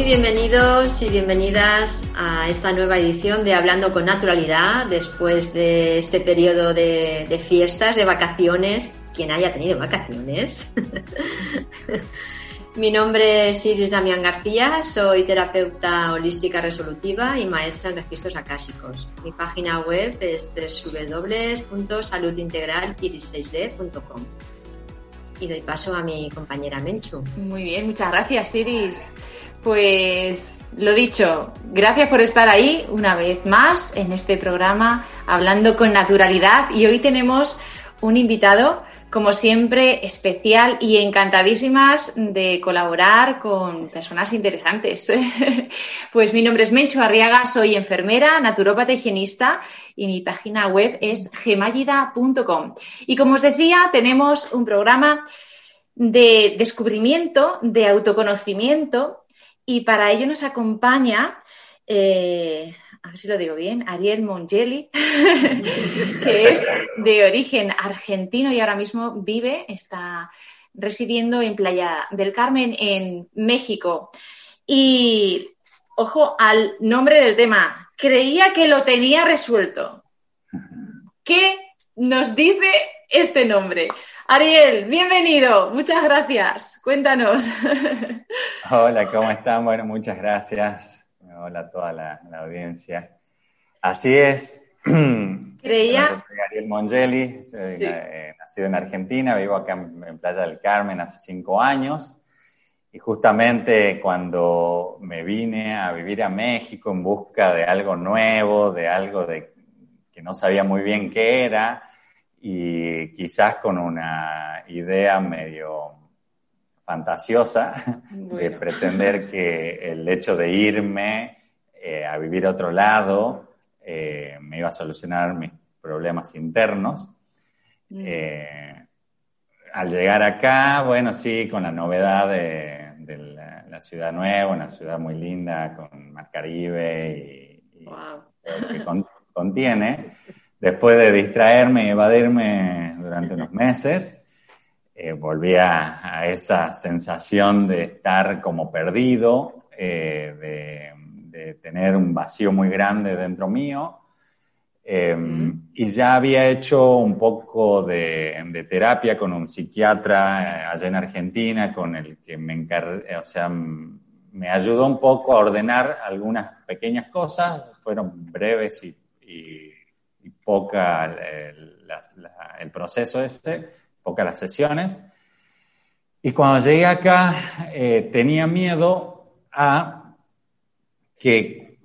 Bienvenidos y bienvenidas a esta nueva edición de Hablando con Naturalidad después de este periodo de, fiestas, de vacaciones. Quien haya tenido vacaciones. Mi nombre es Iris Damián García, soy terapeuta holística resolutiva y maestra en registros acásicos. Mi página web es www.saludintegraliris6d.com. Y doy paso a mi compañera Menchu. Muy bien, muchas gracias Iris. Pues lo dicho, gracias por estar ahí una vez más en este programa hablando con naturalidad y hoy tenemos un invitado como siempre especial y encantadísimas de colaborar con personas interesantes. pues mi nombre es Mencho Arriaga, soy enfermera, naturópata higienista y mi página web es gemallida.com. Y como os decía, tenemos un programa de descubrimiento, de autoconocimiento y para ello nos acompaña, eh, a ver si lo digo bien, Ariel Mongeli, que es de origen argentino y ahora mismo vive, está residiendo en Playa del Carmen, en México. Y ojo al nombre del tema, creía que lo tenía resuelto. ¿Qué nos dice este nombre? Ariel, bienvenido, muchas gracias. Cuéntanos. Hola, ¿cómo están? Bueno, muchas gracias. Hola a toda la, audiencia. Así es. Creía. Yo soy Ariel Mongeli, soy, eh, nacido en Argentina, vivo acá en, Playa del Carmen hace cinco años. Y justamente cuando me vine a vivir a México en busca de algo nuevo, de algo de, que no sabía muy bien qué era, y quizás con una idea medio fantasiosa de pretender que el hecho de irme eh, a vivir a otro lado eh, me iba a solucionar mis problemas internos. Mm. Eh, al llegar acá, bueno, sí, con la novedad de, la, ciudad nueva, una ciudad muy linda con Mar Caribe y, lo que contiene, Después de distraerme y evadirme durante unos meses, eh, volví a, esa sensación de estar como perdido, eh, de, tener un vacío muy grande dentro mío. Em, y ya había hecho un poco de, terapia con un psiquiatra eh, allá en Argentina, con el que me encargué, o sea, me ayudó un poco a ordenar algunas pequeñas cosas, fueron breves y y poca el, proceso este, pocas las sesiones. Y cuando llegué acá eh, tenía miedo a que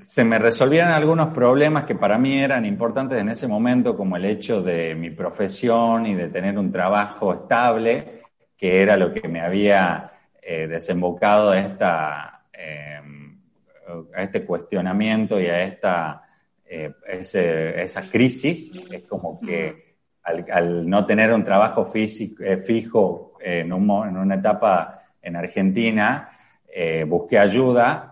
se me resolvieran algunos problemas que para mí eran importantes en ese momento, como el hecho de mi profesión y de tener un trabajo estable, que era lo que me había eh, desembocado esta, eh, a este cuestionamiento y a esta eh, esa crisis, es como que al, no tener un trabajo físico, eh, fijo en, una etapa en Argentina, eh, busqué ayuda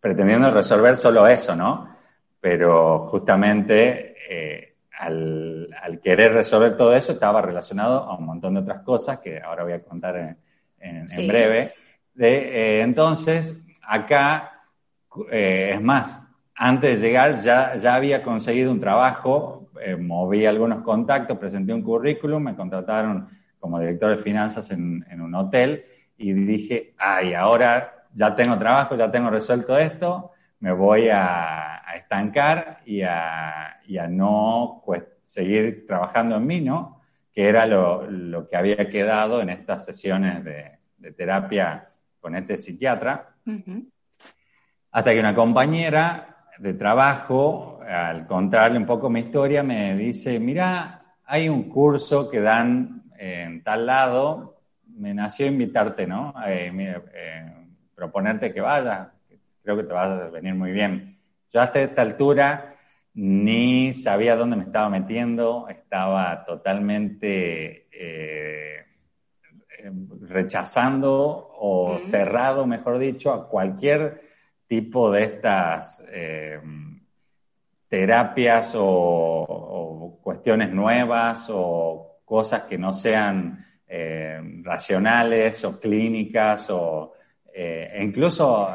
pretendiendo resolver solo eso, ¿no? Pero justamente al, querer resolver todo eso estaba relacionado a un montón de otras cosas que ahora voy a contar en, breve. De, entonces, acá, es más, antes de llegar ya, ya había conseguido un trabajo, eh, moví algunos contactos, presenté un currículum, me contrataron como director de finanzas en, un hotel y dije, ay, ahora ya tengo trabajo, ya tengo resuelto esto, me voy a, estancar y a, no pues, seguir trabajando en mí, ¿no? Que era lo, que había quedado en estas sesiones de, terapia con este psiquiatra. Hasta que una compañera de trabajo, al contarle un poco mi historia, me dice, mira, hay un curso que dan en tal lado, me nació invitarte, ¿no? Eh, eh, proponerte que vayas, creo que te vas a venir muy bien. Yo hasta esta altura ni sabía dónde me estaba metiendo, estaba totalmente eh, rechazando o cerrado, mejor dicho, a cualquier tipo de estas eh, terapias o, cuestiones nuevas o cosas que no sean eh, racionales o clínicas o incluso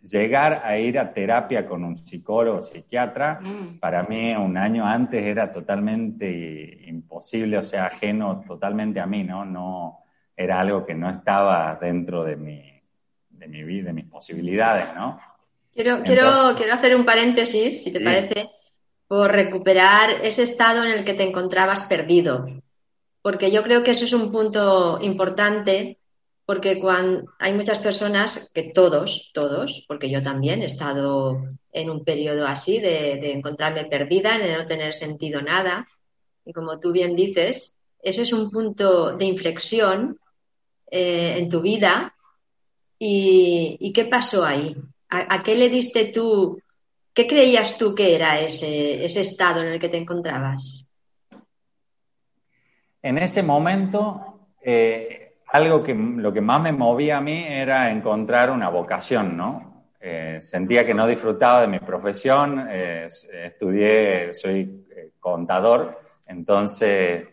llegar a ir a terapia con un psicólogo o psiquiatra, mm. para mí un año antes era totalmente imposible, o sea, ajeno totalmente a mí, ¿no? No, era algo que no estaba dentro de mi, de mi vida, de mis posibilidades, ¿no? Quiero, quiero, quiero hacer un paréntesis, si te parece, por recuperar ese estado en el que te encontrabas perdido. Porque yo creo que eso es un punto importante porque cuando hay muchas personas que todos, todos, porque yo también he estado en un periodo así de, encontrarme perdida, de no tener sentido nada, y como tú bien dices, ese es un punto de inflexión eh, en tu vida. ¿Y, qué pasó ahí? ¿A, qué le diste tú? ¿Qué creías tú que era ese, ese estado en el que te encontrabas? En ese momento, eh, algo que lo que más me movía a mí era encontrar una vocación, ¿no? Eh, sentía que no disfrutaba de mi profesión, eh, estudié, soy eh, contador, entonces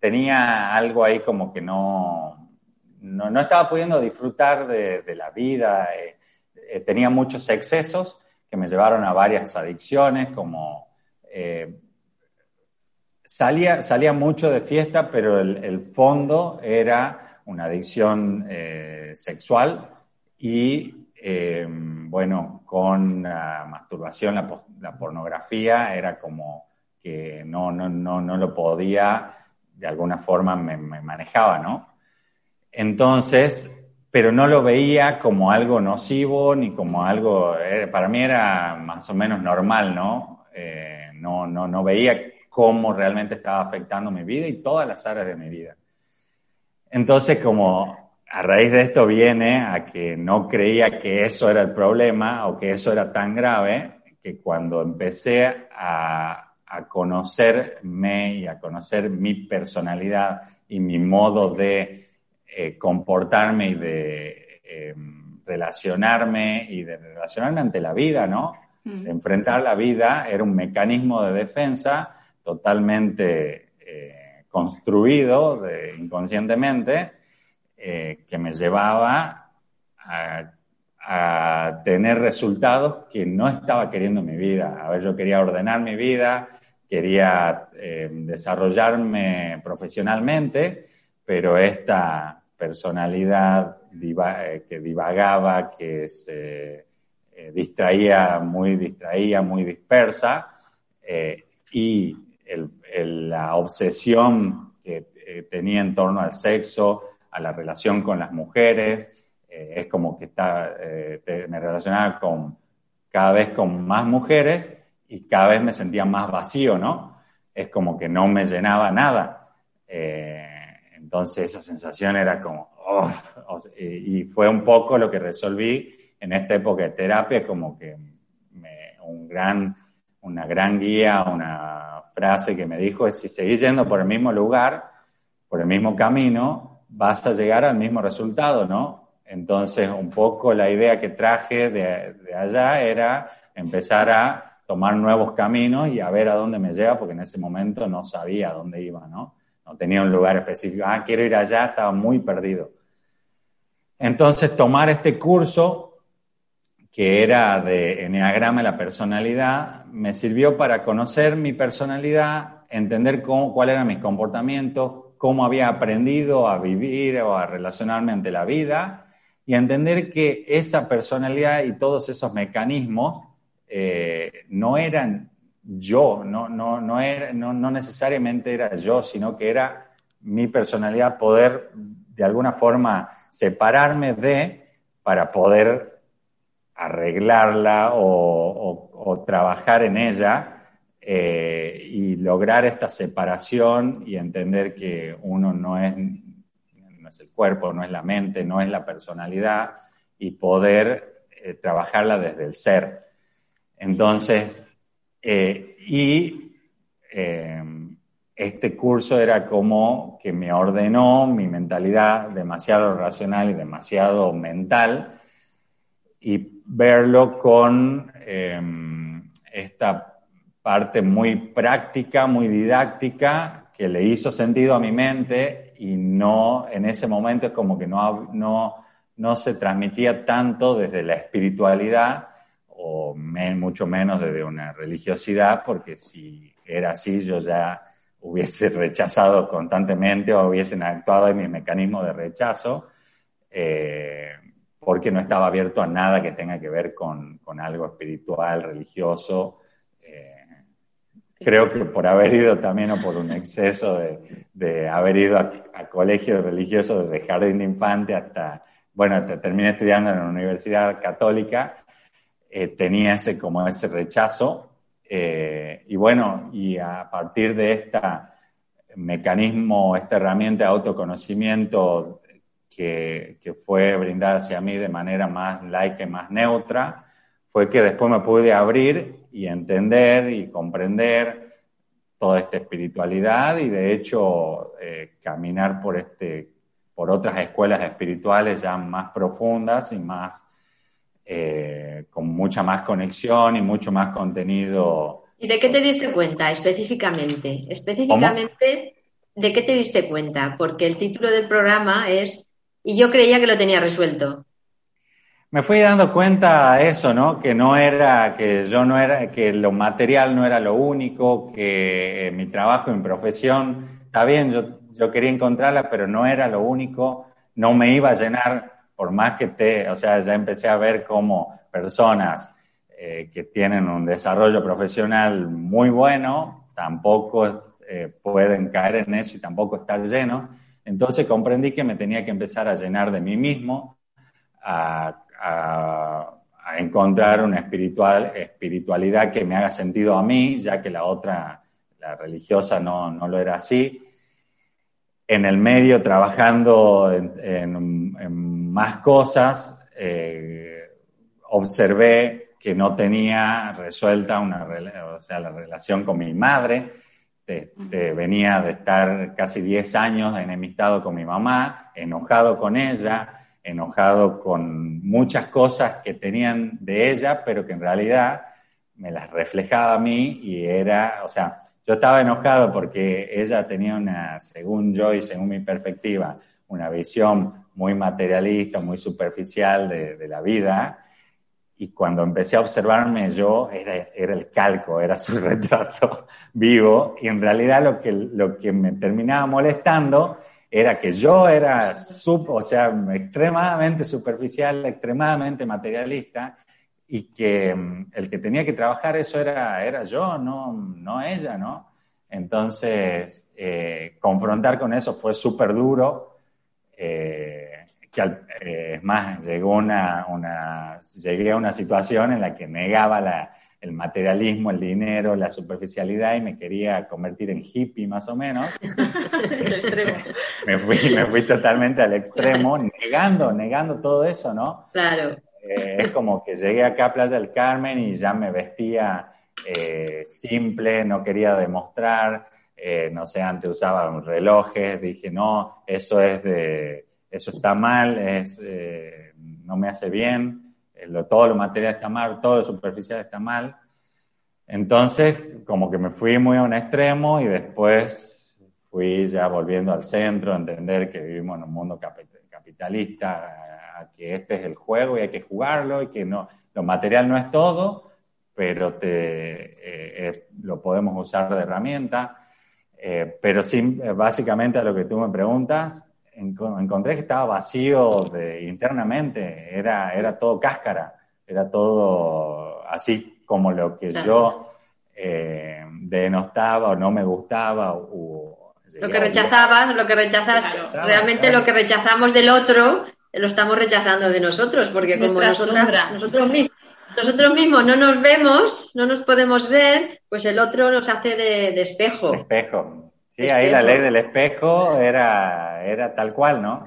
tenía algo ahí como que no, no, estaba pudiendo disfrutar de, de la vida, tenía muchos excesos que me llevaron a varias adicciones, como Salía, salía mucho de fiesta, pero el, fondo era una adicción eh, sexual y, eh, bueno, con la masturbación, la, pornografía, era como que no, no, no, no lo podía, de alguna forma me, manejaba, ¿no? Entonces, pero no lo veía como algo nocivo ni como algo, eh, para mí era más o menos normal, ¿no? no, no, no veía cómo realmente estaba afectando mi vida y todas las áreas de mi vida. Entonces, como a raíz de esto viene a que no creía que eso era el problema o que eso era tan grave, que cuando empecé a, conocerme y a conocer mi personalidad y mi modo de eh, comportarme y de em, relacionarme y de relacionarme ante la vida, ¿no? Mm. enfrentar la vida era un mecanismo de defensa totalmente eh, construido inconscientemente eh, que me llevaba a, tener resultados que no estaba queriendo en mi vida. A ver, yo quería ordenar mi vida, quería eh, desarrollarme profesionalmente, pero esta personalidad que divagaba, que se distraía, muy distraía, muy dispersa, y la obsesión que eh, tenía en torno al sexo, a la relación con las mujeres, eh, es como que está, eh, me relacionaba con cada vez con más mujeres y cada vez me sentía más vacío, ¿no? Es como que no me llenaba nada. Entonces esa sensación era como, y fue un poco lo que resolví en esta época de terapia, como que un gran, una gran guía, una frase que me dijo es, si seguís yendo por el mismo lugar, por el mismo camino, vas a llegar al mismo resultado, ¿no? Entonces, un poco la idea que traje de, allá era empezar a tomar nuevos caminos y a ver a dónde me lleva, porque en ese momento no sabía a dónde iba, ¿no? No tenía un lugar específico. Ah, quiero ir allá, estaba muy perdido. Entonces, tomar este curso que era de Enneagrama la personalidad, me sirvió para conocer mi personalidad, entender cómo, cuál eran mis comportamientos, cómo había aprendido a vivir o a relacionarme ante la vida y entender que esa personalidad y todos esos mecanismos eh, no eran yo, no, no, no, era, no, no necesariamente era yo, sino que era mi personalidad poder de alguna forma separarme de para poder arreglarla o, trabajar en ella eh, y lograr esta separación y entender que uno no es, no es el cuerpo, no es la mente, no es la personalidad y poder eh, trabajarla desde el ser. Entonces, eh, y este curso era como que me ordenó mi mentalidad demasiado racional y demasiado mental y verlo con em, esta parte muy práctica, muy didáctica, que le hizo sentido a mi mente y no, en ese momento como que no, no, no se transmitía tanto desde la espiritualidad o mucho menos desde una religiosidad, porque si era así yo ya hubiese rechazado constantemente o hubiesen actuado en mi mecanismo de rechazo, eh, porque no estaba abierto a nada que tenga que ver con, algo espiritual, religioso. Eh, creo que por haber ido también o por un exceso de, de haber ido a, a colegios religiosos desde jardín de infante hasta, bueno, terminé estudiando en la Universidad Católica, eh, tenía ese como ese rechazo eh, y bueno, y a partir de este mecanismo, esta herramienta de autoconocimiento que, que, fue brindada hacia mí de manera más laica y más neutra, fue que después me pude abrir y entender y comprender toda esta espiritualidad y de hecho eh, caminar por, este, por otras escuelas espirituales ya más profundas y más eh, con mucha más conexión y mucho más contenido. ¿Y de qué te diste cuenta específicamente? Específicamente, ¿de qué te diste cuenta? Porque el título del programa es Y yo creía que lo tenía resuelto. Me fui dando cuenta de eso, ¿no? Que no era, que yo no era, que lo material no era lo único, que mi trabajo, mi profesión, está bien, yo, yo quería encontrarla, pero no era lo único, no me iba a llenar por más que te, o sea, ya empecé a ver cómo personas eh, que tienen un desarrollo profesional muy bueno, tampoco eh, pueden caer en eso y tampoco estar lleno. Entonces comprendí que me tenía que empezar a llenar de mí mismo, a, encontrar una espiritual, espiritualidad que me haga sentido a mí, ya que la otra, la religiosa, no, no lo era así. En el medio, trabajando en, en más cosas, eh, observé que no tenía resuelta una, o sea, la relación con mi madre. venía de estar casi 10 años enemistado con mi mamá, enojado con ella, enojado con muchas cosas que tenían de ella, pero que en realidad me las reflejaba a mí y era, o sea, yo estaba enojado porque ella tenía una, según yo y según mi perspectiva, una visión muy materialista, muy superficial de, la vida. Y cuando empecé a observarme yo, era, era, el calco, era su retrato vivo. Y en realidad lo que, lo que me terminaba molestando era que yo era, o sea, extremadamente superficial, extremadamente materialista, y que mm, el que tenía que trabajar eso era, era yo, no, no ella, ¿no? Entonces, eh, confrontar con eso fue súper duro. Eh, que eh, es más, llegó una, una, llegué a una situación en la que negaba la, el materialismo, el dinero, la superficialidad y me quería convertir en hippie más o menos. me, fui, me fui totalmente al extremo, negando, negando todo eso, ¿no? Claro. Eh, es como que llegué acá a Playa del Carmen y ya me vestía eh, simple, no quería demostrar, no sé, antes usaba relojes, dije, no, eso es de eso está mal, es, eh, no me hace bien, eh, todo lo material está mal, todo lo superficial está mal. Entonces, como que me fui muy a un extremo y después fui ya volviendo al centro, a entender que vivimos en un mundo capitalista, que este es el juego y hay que jugarlo y que no, lo material no es todo, pero te, eh, lo podemos usar de herramienta. Pero sí, básicamente a lo que tú me preguntas, encontré que estaba vacío de, internamente, era, era todo cáscara, era todo así como lo que yo eh, denostaba o no me gustaba. O, lo que rechazabas, lo que rechazas, realmente lo que rechazamos del otro lo estamos rechazando de nosotros, porque como nosotros mismos nosotros mismos no nos vemos, no nos podemos ver, pues el otro nos hace de, espejo. espejo. Sí, ahí la ley del espejo era, era tal cual, ¿no?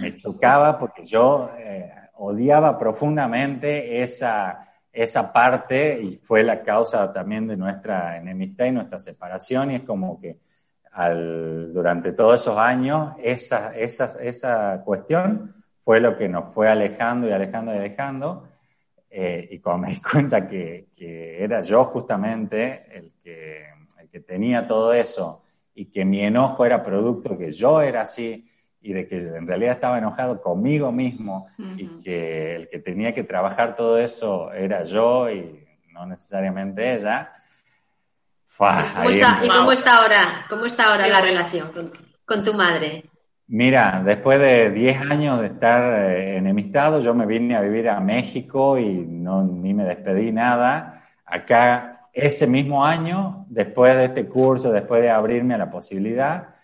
Me chocaba porque yo eh, odiaba profundamente esa, esa parte y fue la causa también de nuestra enemistad y nuestra separación y es como que al, durante todos esos años esa, esa, esa cuestión fue lo que nos fue alejando y alejando y alejando eh, y cuando me di cuenta que, era yo justamente el que, el que tenía todo eso y que mi enojo era producto que yo era así y de que en realidad estaba enojado conmigo mismo y que el que tenía que trabajar todo eso era yo y no necesariamente ella. ¿Y cómo está ahora? ¿Cómo está ahora la relación con tu madre? Mira, después de 10 años de estar eh, enemistado, yo me vine a vivir a México y no, ni me despedí nada. Acá, ese mismo año, después de este curso, después de abrirme a la posibilidad,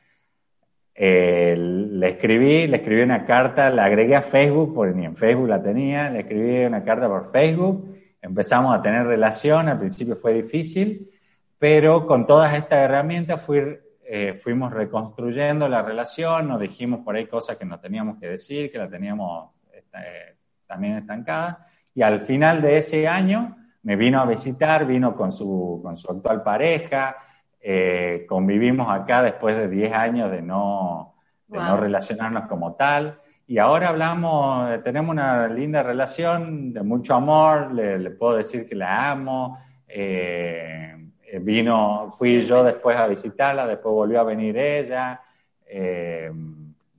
eh, le escribí, le escribí una carta, la agregué a Facebook, porque ni en Facebook la tenía, le escribí una carta por Facebook, empezamos a tener relación, al principio fue difícil, pero con todas estas herramientas fui eh, fuimos reconstruyendo la relación, nos dijimos por ahí cosas que no teníamos que decir, que la teníamos eh, también estancada, y al final de ese año me vino a visitar, vino con su, con su actual pareja, eh, convivimos acá después de 10 años de no, de no relacionarnos como tal, y ahora hablamos, tenemos una linda relación de mucho amor, le, le puedo decir que la amo. Eh, eh, vino, fui yo después a visitarla, después volvió a venir ella, eh,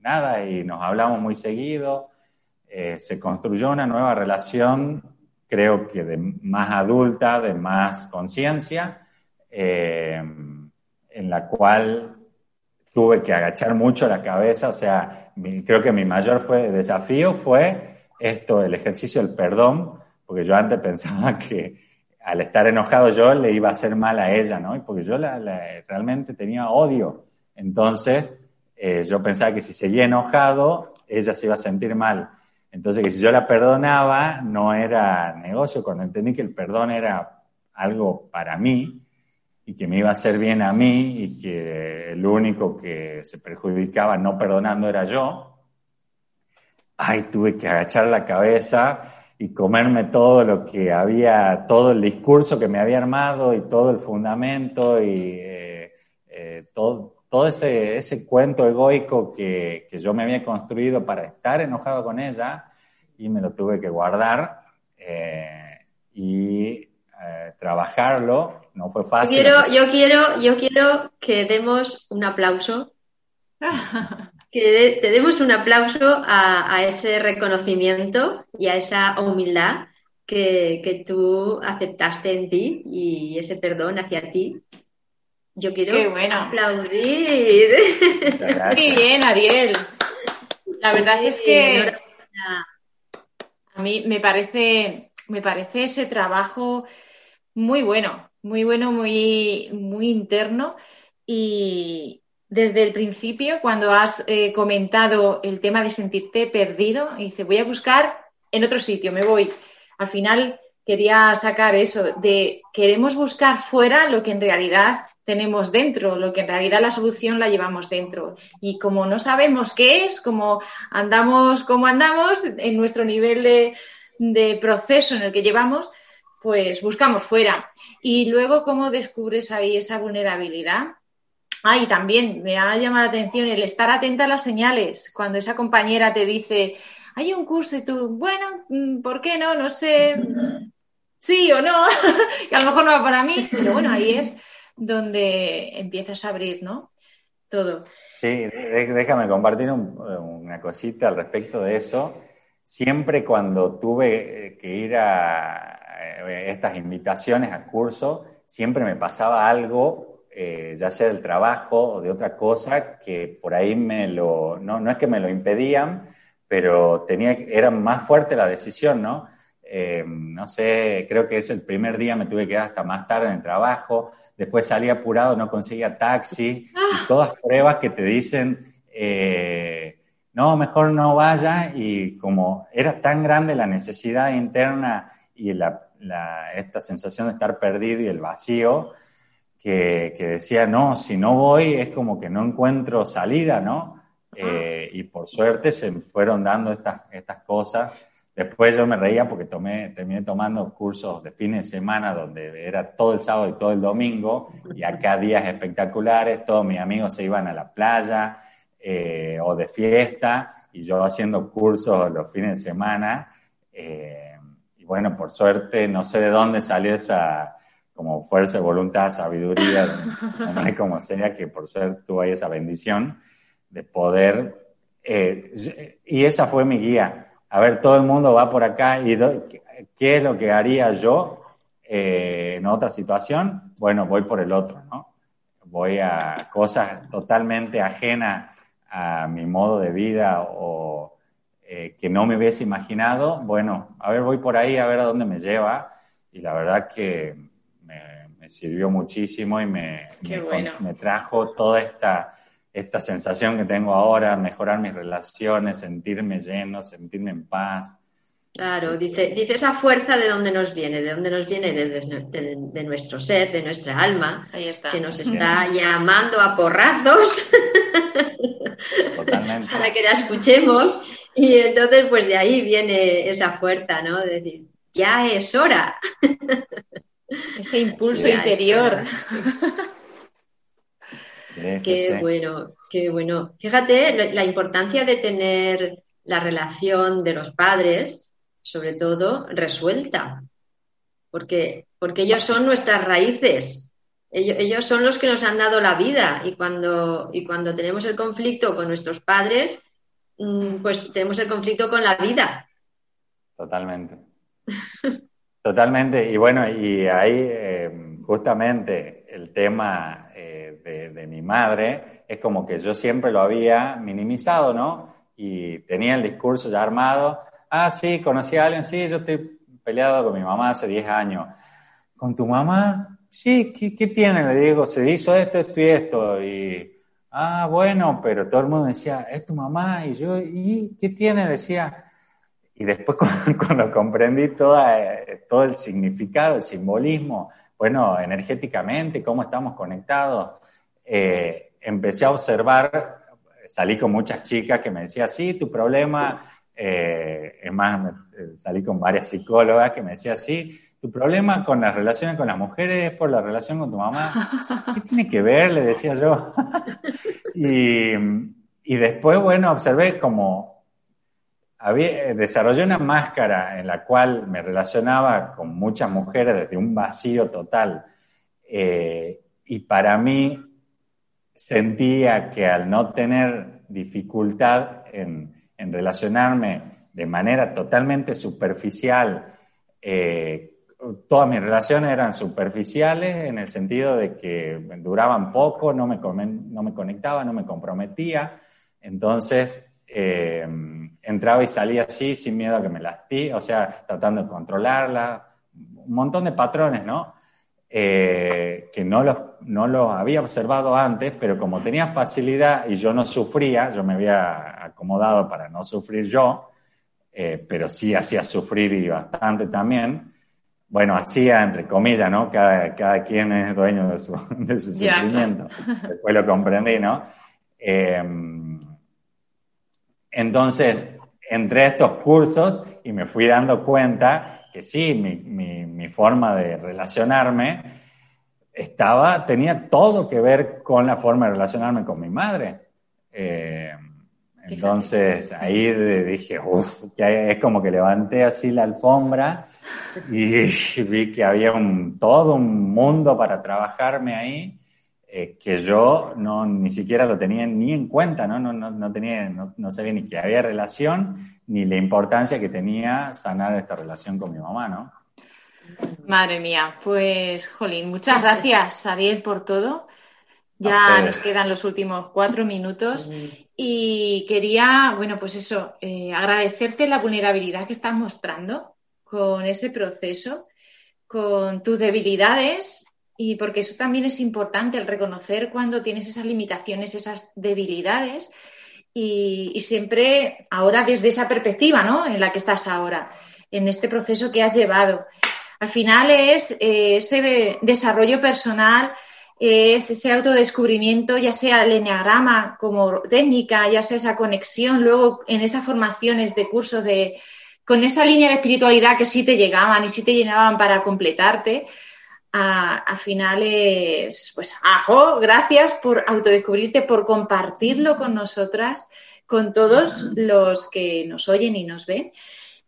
nada, y nos hablamos muy seguido. Eh, se construyó una nueva relación, creo que de más adulta, de más conciencia, en la cual tuve que agachar mucho la cabeza, o sea, creo que mi mayor fue, desafío fue esto, el ejercicio del perdón, porque yo antes pensaba que al estar enojado yo le iba a hacer mal a ella, ¿no? Porque yo realmente tenía odio. Entonces, eh, yo pensaba que si seguía enojado, ella se iba a sentir mal. Entonces, que si yo la perdonaba, no era negocio. Cuando entendí que el perdón era algo para mí y que me iba a hacer bien a mí y que el único que se perjudicaba no perdonando era yo, ay, tuve que agachar la cabeza y comerme todo lo que había, todo el discurso que me había armado y todo el fundamento y eh, eh, todo, todo ese, ese cuento egoico que, que, yo me había construido para estar enojado con ella y me lo tuve que guardar eh, y trabajarlo. No fue fácil. Yo quiero, yo quiero, yo quiero que demos un aplauso que te demos un aplauso a, ese reconocimiento y a esa humildad que, tú aceptaste en ti y ese perdón hacia ti. Yo quiero aplaudir. Muy bien, Ariel. La verdad es que a mí me parece, me parece ese trabajo muy bueno, muy bueno, muy, muy interno y, desde el principio, cuando has eh, comentado el tema de sentirte perdido, dice, voy a buscar en otro sitio, me voy. Al final quería sacar eso, de queremos buscar fuera lo que en realidad tenemos dentro, lo que en realidad la solución la llevamos dentro. Y como no sabemos qué es, como andamos como andamos, en nuestro nivel de proceso en el que llevamos, pues buscamos fuera. Y luego, ¿cómo descubres ahí esa vulnerabilidad? Ah, y también me ha llamado la atención el estar atenta a las señales. Cuando esa compañera te dice, hay un curso y tú, bueno, mm, ¿por qué no? No sé, sí o no, que a lo mejor no va para mí, pero bueno, ahí es donde empiezas a abrir, ¿no? Todo. Sí, déjame compartir una cosita al respecto de eso. Siempre cuando tuve eh, que ir a estas invitaciones a curso, siempre me pasaba algo eh, ya sea del trabajo o de otra cosa, que por ahí me lo, no, no es que me lo impedían, pero tenía, era más fuerte la decisión, ¿no? Eh, no sé, creo que es el primer día me tuve que quedar hasta más tarde en el trabajo, después salí apurado, no conseguía taxi, y ah. todas pruebas que te dicen, eh, no, mejor no vaya, y como era tan grande la necesidad interna y la, esta sensación de estar perdido y el vacío, que, decía, no, si no voy es como que no encuentro salida, ¿no? Eh, y por suerte se fueron dando estas, estas cosas Después yo me reía porque tomé, terminé tomando cursos de fines de semana donde era todo el sábado y todo el domingo y acá días espectaculares, todos mis amigos se iban a la playa eh, o de fiesta y yo haciendo cursos los fines de semana. Eh, y bueno, por suerte, no sé de dónde salió esa como fuerza, voluntad, sabiduría, como sea, que por suerte tuve esa bendición de poder, eh, y esa fue mi guía a ver, todo el mundo va por acá y ¿qué es lo que haría yo eh, en otra situación? Bueno, voy por el otro, ¿no? Voy a cosas totalmente ajenas a mi modo de vida o eh, que no me hubiese imaginado. Bueno, a ver, voy por ahí a ver a dónde me lleva y la verdad que me, sirvió muchísimo y me, me trajo toda esta esta sensación que tengo ahora, mejorar mis relaciones, sentirme lleno, sentirme en paz. Claro, dice, dice esa fuerza de dónde nos viene, de dónde nos viene de, nuestro ser, de nuestra alma, que nos está llamando a porrazos para que la escuchemos. Y entonces, pues de ahí viene esa fuerza, ¿no? De decir, ya es hora. Ese impulso interior. qué bueno, qué bueno. Fíjate la importancia de tener la relación de los padres, sobre todo, resuelta, porque, porque ellos son nuestras raíces, ellos, son los que nos han dado la vida y cuando, y cuando tenemos el conflicto con nuestros padres, mm, pues tenemos el conflicto con la vida. Totalmente. Totalmente. Y bueno, y ahí eh, justamente el tema de, mi madre, es como que yo siempre lo había minimizado, ¿no? Y tenía el discurso ya armado. Ah, sí, conocí a alguien, sí, yo estoy peleado con mi mamá hace 10 años. ¿Con tu mamá? Sí, ¿qué, tiene? Le digo, se hizo esto, esto y esto. Y, ah, bueno, pero todo el mundo decía, es tu mamá. Y yo, ¿y qué tiene? Decía. Y después cuando, comprendí toda, todo el significado, el simbolismo, bueno, energéticamente, cómo estamos conectados, eh, empecé a observar, salí con muchas chicas que me decían, sí, tu problema, eh, es más, eh, salí con varias psicólogas que me decían, sí, tu problema con las relaciones con las mujeres es por la relación con tu mamá. ¿Qué tiene que ver? Le decía yo. y, y, después, bueno, observé como había, desarrollé una máscara en la cual me relacionaba con muchas mujeres desde un vacío total. y para mí sentía que al no tener dificultad en, relacionarme de manera totalmente superficial, eh, todas mis relaciones eran superficiales en el sentido de que duraban poco, no me, no me conectaba, no me comprometía, entonces eh, entraba y salía así sin miedo a que me lastí, o sea, tratando de controlarla, un montón de patrones, ¿no? Eh, que no los, no los había observado antes, pero como tenía facilidad y yo no sufría, yo me había acomodado para no sufrir yo, eh, pero sí hacía sufrir y bastante también. Bueno, hacía entre comillas, ¿no? Cada, cada quien es dueño de su, de su sufrimiento. Después lo comprendí, ¿no? Em, entonces, entré a estos cursos y me fui dando cuenta que sí, mi, forma de relacionarme estaba, tenía todo que ver con la forma de relacionarme con mi madre. Eh, entonces ahí dije, uff, es como que levanté así la alfombra y vi que había un, todo un mundo para trabajarme ahí eh, que yo no, ni siquiera lo tenía ni en cuenta, ¿no? No, no, no tenía, no, no, sabía ni que había relación ni la importancia que tenía sanar esta relación con mi mamá, ¿no? Madre mía, pues, Jolín, muchas gracias, Ariel, por todo. Ya nos quedan los últimos cuatro minutos y quería, bueno, pues eso, eh, agradecerte la vulnerabilidad que estás mostrando con ese proceso, con tus debilidades y porque eso también es importante, el reconocer cuando tienes esas limitaciones, esas debilidades y, siempre ahora desde esa perspectiva, ¿no? En la que estás ahora, en este proceso que has llevado. Al final es eh, ese desarrollo personal es ese autodescubrimiento, ya sea el enneagrama como técnica, ya sea esa conexión, luego en esas formaciones de cursos de, con esa línea de espiritualidad que sí te llegaban y sí te llenaban para completarte, al final es, pues, ajo, gracias por autodescubrirte, por compartirlo con nosotras, con todos los que nos oyen y nos ven.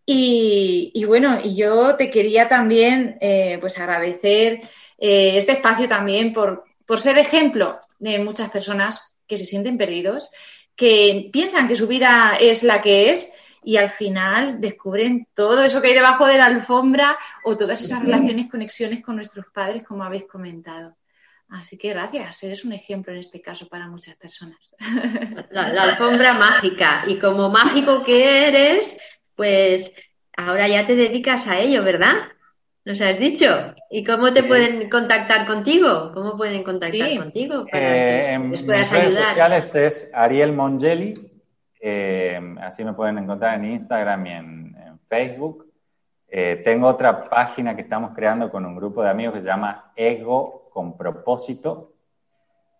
Y, y bueno, y yo te quería también, eh, pues, agradecer eh, este espacio también por, por ser ejemplo de muchas personas que se sienten perdidos, que piensan que su vida es la que es y al final descubren todo eso que hay debajo de la alfombra o todas esas relaciones, conexiones con nuestros padres, como habéis comentado. Así que gracias, eres un ejemplo en este caso para muchas personas. La, la, alfombra mágica. Y como mágico que eres, pues ahora ya te dedicas a ello, ¿verdad? nos has dicho. ¿Y cómo te pueden contactar contigo? ¿Cómo pueden contactar contigo? Eh, en mis redes sociales es Ariel Mongeli. Eh, así me pueden encontrar en Instagram y en, Facebook. Eh, tengo otra página que estamos creando con un grupo de amigos que se llama Ego con propósito,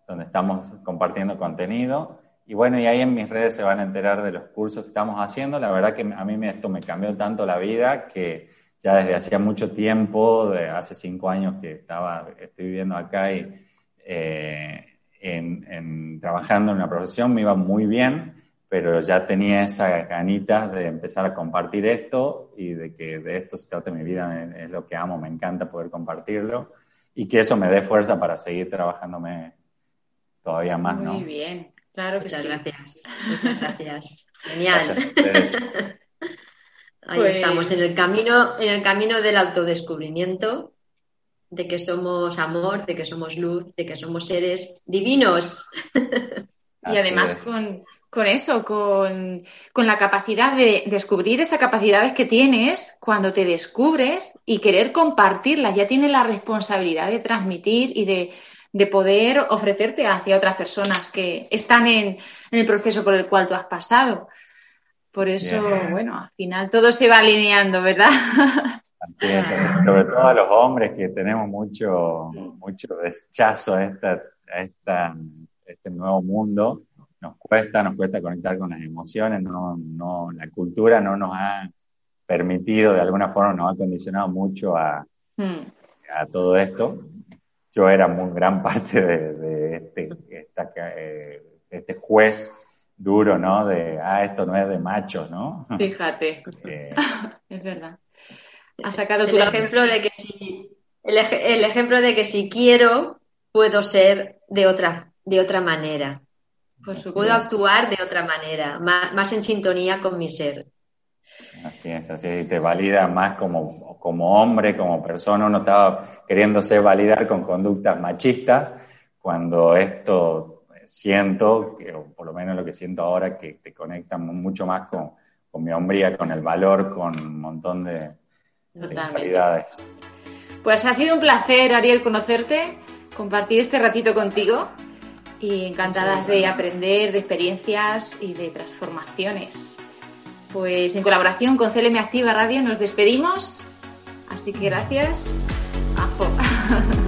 donde estamos compartiendo contenido. Y bueno, y ahí en mis redes se van a enterar de los cursos que estamos haciendo. La verdad que a mí esto me cambió tanto la vida que ya desde hacía mucho tiempo, de hace cinco años que estaba, estoy viviendo acá y eh, trabajando en una profesión me iba muy bien, pero ya tenía esa ganitas de empezar a compartir esto y de que de esto se trata mi vida, es lo que amo, me encanta poder compartirlo y que eso me dé fuerza para seguir trabajándome todavía más, ¿no? Muy bien, claro que Muchas sí. Gracias. Muchas gracias. Genial. Ahí pues estamos, en el camino, en el camino del autodescubrimiento, de que somos amor, de que somos luz, de que somos seres divinos. y además con, con, eso, con, con, la capacidad de descubrir esas capacidades que tienes cuando te descubres y querer compartirlas. Ya tienes la responsabilidad de transmitir y de, de poder ofrecerte hacia otras personas que están en, en el proceso por el cual tú has pasado. Por eso, bueno, al final todo se va alineando, ¿verdad? Así es, sobre todo a los hombres que tenemos mucho, mucho rechazo a, esta, a este nuevo mundo. Nos cuesta, nos cuesta conectar con las emociones, no, no, la cultura no nos ha permitido, de alguna forma nos ha condicionado mucho a, hmm. a todo esto. Yo era muy gran parte de, de este, esta, eh, este juez duro, ¿no? De, ah, esto no es de machos, ¿no? Fíjate. Eh, es verdad. Ha sacado el ejemplo de que si el, ejemplo de que si quiero puedo ser de otra de otra manera. Puedo actuar de otra manera, más, en sintonía con mi ser. Así es, así es, te valida más como, como hombre, como persona. Uno estaba queriéndose validar con conductas machistas cuando esto siento, o por lo menos lo que siento ahora, que te conecta mucho más con, mi hombría, con el valor, con un montón de, de Pues ha sido un placer, Ariel, conocerte, compartir este ratito contigo y encantadas de aprender de experiencias y de transformaciones. Pues en colaboración con CLM Activa Radio nos despedimos, así que gracias. Ajo.